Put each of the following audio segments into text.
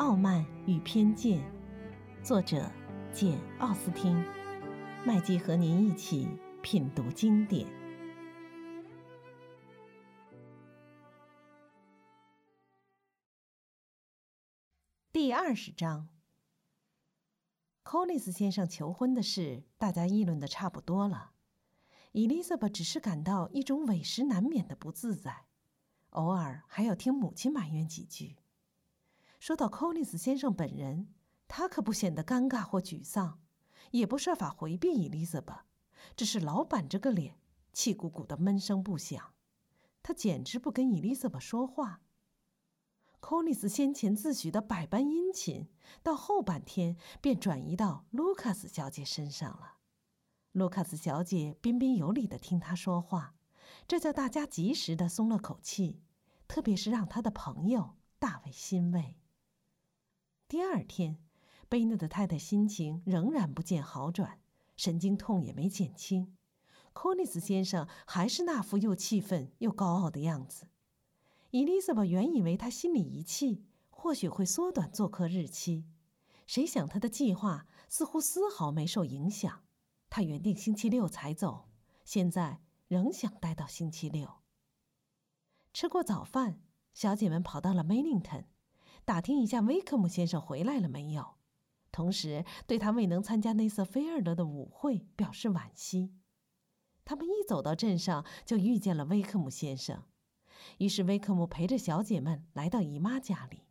傲慢与偏见》，作者简·奥斯汀。麦基和您一起品读经典。第二十章，寇利斯先生求婚的事，大家议论的差不多了。伊丽莎白只是感到一种委实难免的不自在，偶尔还要听母亲埋怨几句。说到寇利斯先生本人，他可不显得尴尬或沮丧，也不设法回避伊丽莎白，只是老板着个脸，气鼓鼓的闷声不响。他简直不跟伊丽莎白说话。寇利斯先前自诩的百般殷勤，到后半天便转移到卢卡斯小姐身上了。卢卡斯小姐彬彬有礼地听他说话，这叫大家及时地松了口气，特别是让他的朋友大为欣慰。第二天，贝内的太太心情仍然不见好转，神经痛也没减轻。柯尼斯先生还是那副又气愤又高傲的样子。伊丽莎白原以为他心里一气，或许会缩短做客日期，谁想他的计划似乎丝毫没受影响。他原定星期六才走，现在仍想待到星期六。吃过早饭，小姐们跑到了梅林顿，打听一下威克姆先生回来了没有，同时对他未能参加内瑟菲尔德的舞会表示惋惜。他们一走到镇上，就遇见了威克姆先生，于是威克姆陪着小姐们来到姨妈家里。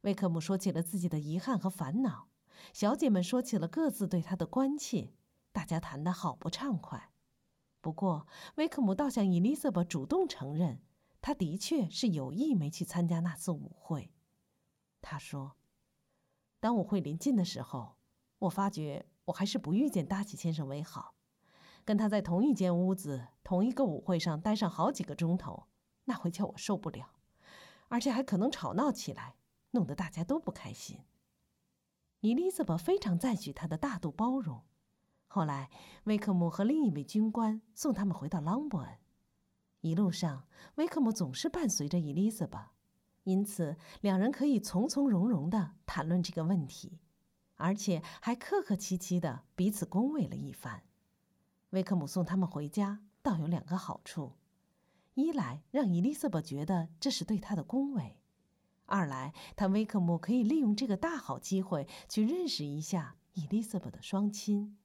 威克姆说起了自己的遗憾和烦恼，小姐们说起了各自对他的关切。大家谈得好不畅快，不过威克姆倒向伊丽莎白主动承认，他的确是有意没去参加那次舞会。他说：“当舞会临近的时候，我发觉我还是不遇见达奇先生为好。跟他在同一间屋子、同一个舞会上待上好几个钟头，那会叫我受不了，而且还可能吵闹起来，弄得大家都不开心。”伊丽莎白非常赞许他的大度包容。后来，威克姆和另一位军官送他们回到朗伯恩。一路上，威克姆总是伴随着伊丽莎白，因此两人可以从从容容地谈论这个问题，而且还客客气气地彼此恭维了一番。威克姆送他们回家，倒有两个好处：一来让伊丽莎白觉得这是对她的恭维；二来他威克姆可以利用这个大好机会去认识一下伊丽莎白的双亲。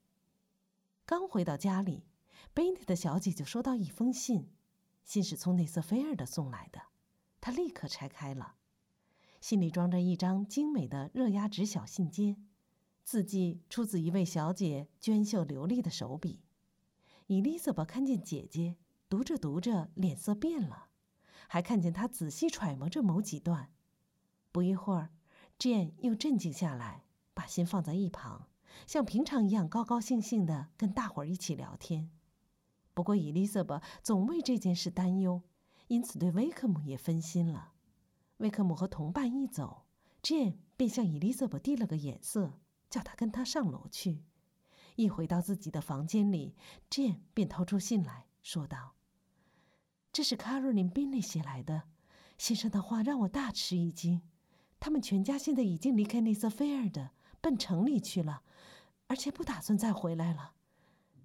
刚回到家里，贝内的小姐就收到一封信，信是从内瑟菲尔德送来的。他立刻拆开了，信里装着一张精美的热压纸小信笺，字迹出自一位小姐娟秀流利的手笔。伊丽莎白看见姐姐读着读着脸色变了，还看见她仔细揣摩着某几段。不一会儿，Jane 又镇静下来，把信放在一旁。像平常一样高高兴兴地跟大伙儿一起聊天，不过伊丽莎白总为这件事担忧，因此对威克姆也分心了。威克姆和同伴一走，Jane 便向伊丽莎白递了个眼色，叫她跟他上楼去。一回到自己的房间里，Jane 便掏出信来说道：“这是卡罗琳·宾利写来的，先生的话让我大吃一惊。他们全家现在已经离开内瑟菲尔德，奔城里去了。”而且不打算再回来了，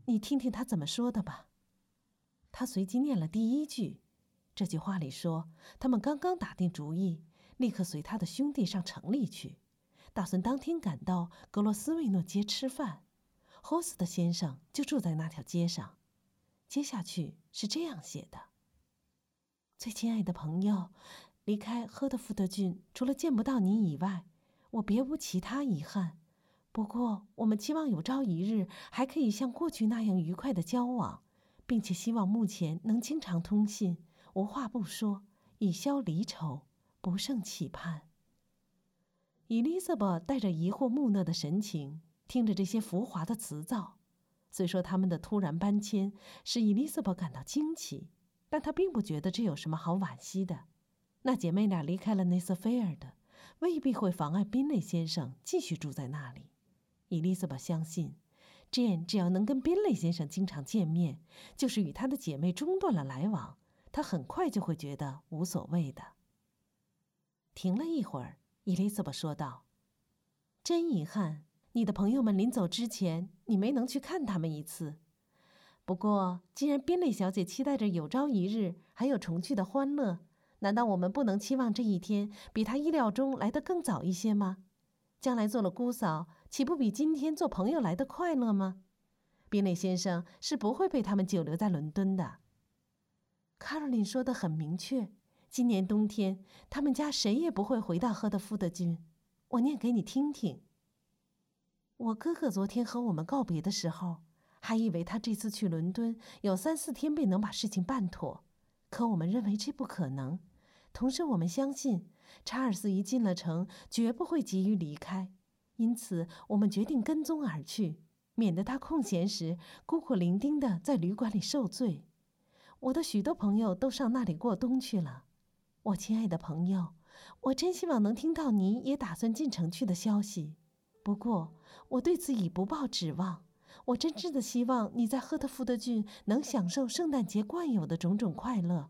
你听听他怎么说的吧。他随即念了第一句，这句话里说他们刚刚打定主意，立刻随他的兄弟上城里去，打算当天赶到格罗斯维诺街吃饭。霍斯的先生就住在那条街上。接下去是这样写的：最亲爱的朋友，离开赫德福德郡，除了见不到你以外，我别无其他遗憾。不过，我们期望有朝一日还可以像过去那样愉快的交往，并且希望目前能经常通信，无话不说，以消离愁，不胜期盼。伊丽莎白带着疑惑木讷的神情听着这些浮华的词藻。虽说他们的突然搬迁使伊丽莎白感到惊奇，但她并不觉得这有什么好惋惜的。那姐妹俩离开了内瑟菲尔的，未必会妨碍宾内先生继续住在那里。伊丽莎白相信，Jane 只要能跟宾雷先生经常见面，就是与她的姐妹中断了来往，他很快就会觉得无所谓的。停了一会儿伊丽莎白说道。“真遗憾，你的朋友们临走之前，你没能去看他们一次。不过，既然宾蕾小姐期待着有朝一日还有重聚的欢乐，难道我们不能期望这一天比她意料中来得更早一些吗？将来做了姑嫂，岂不比今天做朋友来的快乐吗？”宾蕾先生是不会被他们久留在伦敦的。卡罗琳说的很明确，今年冬天他们家谁也不会回到赫德福德郡。我念给你听听。我哥哥昨天和我们告别的时候，还以为他这次去伦敦有三四天便能把事情办妥，可我们认为这不可能。同时，我们相信查尔斯一进了城，绝不会急于离开，因此我们决定跟踪而去。免得他空闲时孤苦伶仃的在旅馆里受罪。我的许多朋友都上那里过冬去了。我亲爱的朋友，我真希望能听到你也打算进城去的消息。不过我对此已不抱指望。我真挚的希望你在赫特福德郡能享受圣诞节惯有的种种快乐。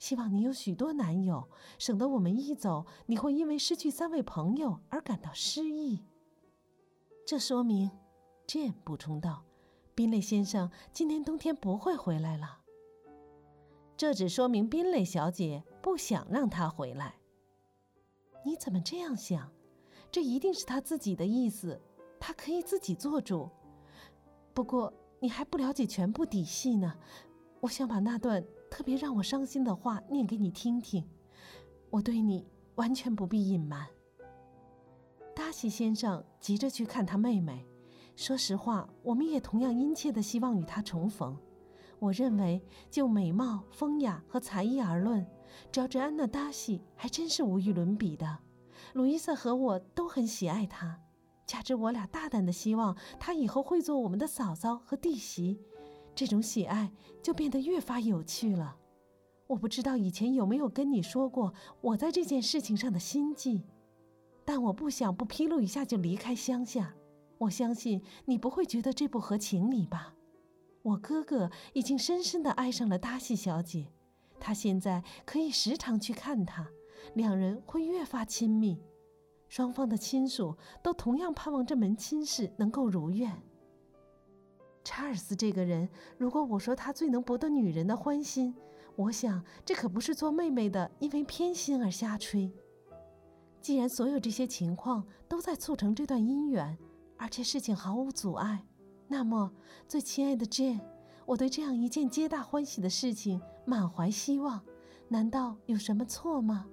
希望你有许多男友，省得我们一走，你会因为失去三位朋友而感到失意。这说明。Jane 补充道：“宾蕾先生今年冬天不会回来了。这只说明宾蕾小姐不想让他回来。你怎么这样想？这一定是他自己的意思，他可以自己做主。不过你还不了解全部底细呢。我想把那段特别让我伤心的话念给你听听。我对你完全不必隐瞒。”达西先生急着去看他妹妹。说实话，我们也同样殷切地希望与他重逢。我认为，就美貌、风雅和才艺而论，乔治安娜·达西还真是无与伦比的。路易斯和我都很喜爱她，加之我俩大胆地希望她以后会做我们的嫂嫂和弟媳，这种喜爱就变得越发有趣了。我不知道以前有没有跟你说过我在这件事情上的心计，但我不想不披露一下就离开乡下。我相信你不会觉得这不合情理吧？我哥哥已经深深地爱上了达西小姐，他现在可以时常去看她，两人会越发亲密。双方的亲属都同样盼望这门亲事能够如愿。查尔斯这个人，如果我说他最能博得女人的欢心，我想这可不是做妹妹的因为偏心而瞎吹。既然所有这些情况都在促成这段姻缘。而且事情毫无阻碍，那么，最亲爱的 Jane，我对这样一件皆大欢喜的事情满怀希望，难道有什么错吗？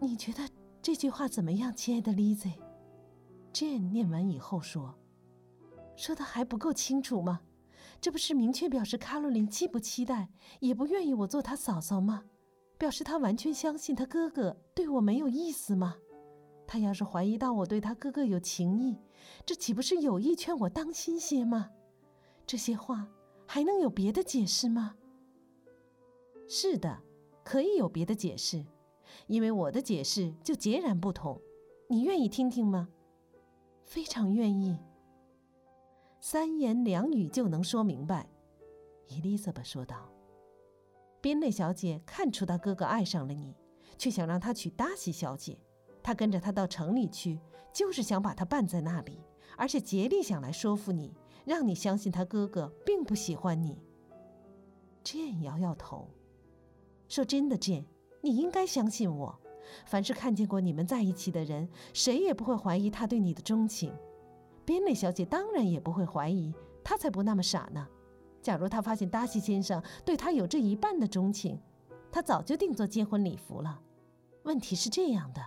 你觉得这句话怎么样，亲爱的 Lizzie？Jane 念完以后说：“说的还不够清楚吗？这不是明确表示卡洛琳既不期待，也不愿意我做她嫂嫂吗？表示她完全相信她哥哥对我没有意思吗？”他要是怀疑到我对他哥哥有情意，这岂不是有意劝我当心些吗？这些话还能有别的解释吗？是的，可以有别的解释，因为我的解释就截然不同。你愿意听听吗？非常愿意。三言两语就能说明白，伊丽莎白说道。宾蕾小姐看出她哥哥爱上了你，却想让他娶达西小姐。他跟着他到城里去，就是想把他办在那里，而且竭力想来说服你，让你相信他哥哥并不喜欢你。Jane 摇摇头，说：“真的，Jane，你应该相信我。凡是看见过你们在一起的人，谁也不会怀疑他对你的钟情。宾蕾小姐当然也不会怀疑，她才不那么傻呢。假如她发现达西先生对她有这一半的钟情，她早就定做结婚礼服了。问题是这样的。”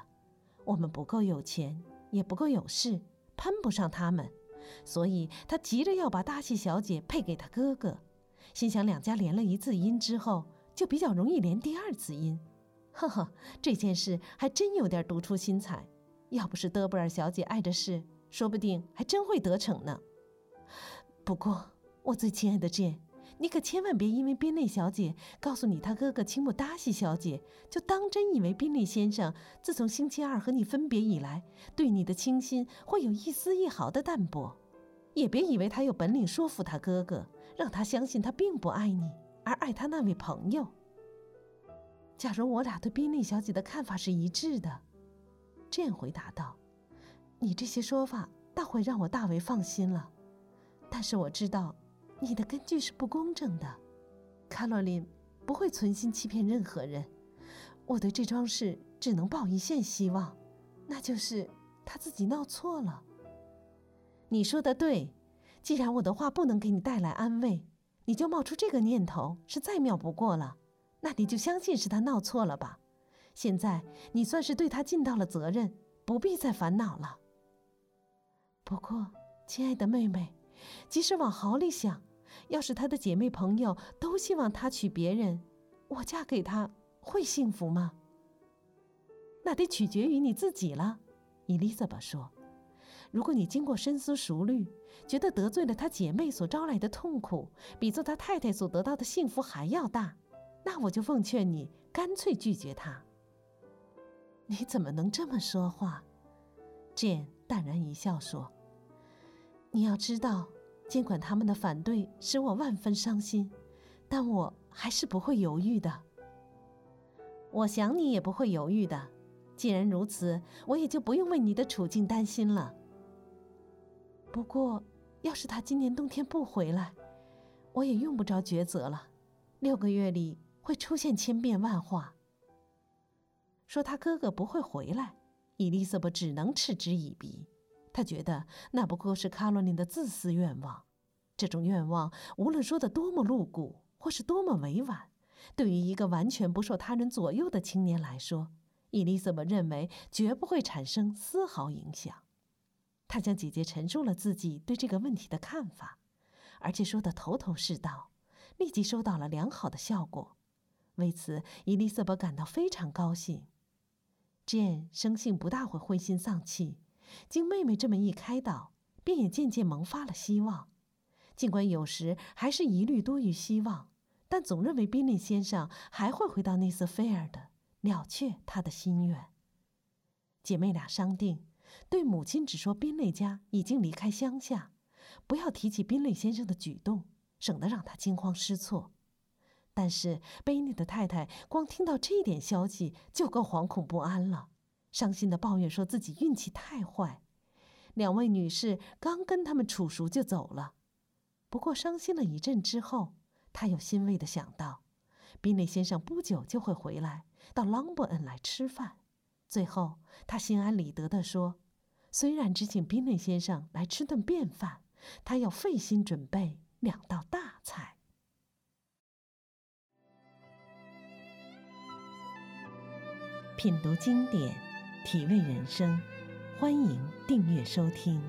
我们不够有钱，也不够有势，攀不上他们，所以他急着要把大戏小姐配给他哥哥，心想两家连了一次姻之后，就比较容易连第二次姻。呵呵，这件事还真有点独出心裁。要不是德布尔小姐碍着事，说不定还真会得逞呢。不过，我最亲爱的 Jane。你可千万别因为宾利小姐告诉你她哥哥倾慕达西小姐，就当真以为宾利先生自从星期二和你分别以来，对你的倾心会有一丝一毫的淡薄。也别以为他有本领说服他哥哥，让他相信他并不爱你，而爱他那位朋友。假如我俩对宾利小姐的看法是一致的，这样回答道：“你这些说法倒会让我大为放心了，但是我知道你的根据是不公正的。卡洛琳不会存心欺骗任何人。我对这桩事只能抱一线希望，那就是他自己闹错了。你说的对，既然我的话不能给你带来安慰，你就冒出这个念头是再妙不过了。那你就相信是他闹错了吧。”现在你算是对他尽到了责任，不必再烦恼了。不过，亲爱的妹妹，即使往好里想，要是她的姐妹朋友都希望她娶别人，我嫁给他会幸福吗？那得取决于你自己了。伊丽莎白说：“如果你经过深思熟虑，觉得得罪了她姐妹所招来的痛苦，比做她太太所得到的幸福还要大，那我就奉劝你干脆拒绝她。”你怎么能这么说话？Jane 淡然一笑说：“你要知道，尽管他们的反对使我万分伤心，但我还是不会犹豫的。我想你也不会犹豫的。既然如此，我也就不用为你的处境担心了。不过，要是他今年冬天不回来，我也用不着抉择了。六个月里会出现千变万化。”说他哥哥不会回来，伊丽莎白只能嗤之以鼻。他觉得那不过是卡罗琳的自私愿望。这种愿望，无论说的多么露骨，或是多么委婉，对于一个完全不受他人左右的青年来说，伊丽莎白认为绝不会产生丝毫影响。她向姐姐陈述了自己对这个问题的看法，而且说得头头是道，立即收到了良好的效果。为此，伊丽莎白感到非常高兴。Jane 生性不大会灰心丧气，经妹妹这么一开导，便也渐渐萌发了希望。尽管有时还是疑虑多于希望，但总认为宾利先生还会回到内瑟菲尔的，了却他的心愿。姐妹俩商定，对母亲只说宾利家已经离开乡下，不要提起宾利先生的举动，省得让他惊慌失措。但是贝尼的太太光听到这一点消息就够惶恐不安了，伤心的抱怨说自己运气太坏。两位女士刚跟他们处熟就走了，不过伤心了一阵之后，她又欣慰的想到，宾利先生不久就会回来到朗伯恩来吃饭。最后，她心安理得的说：“虽然只请宾利先生来吃顿便饭，他要费心准备两道大菜。”品读经典，体味人生，欢迎订阅收听。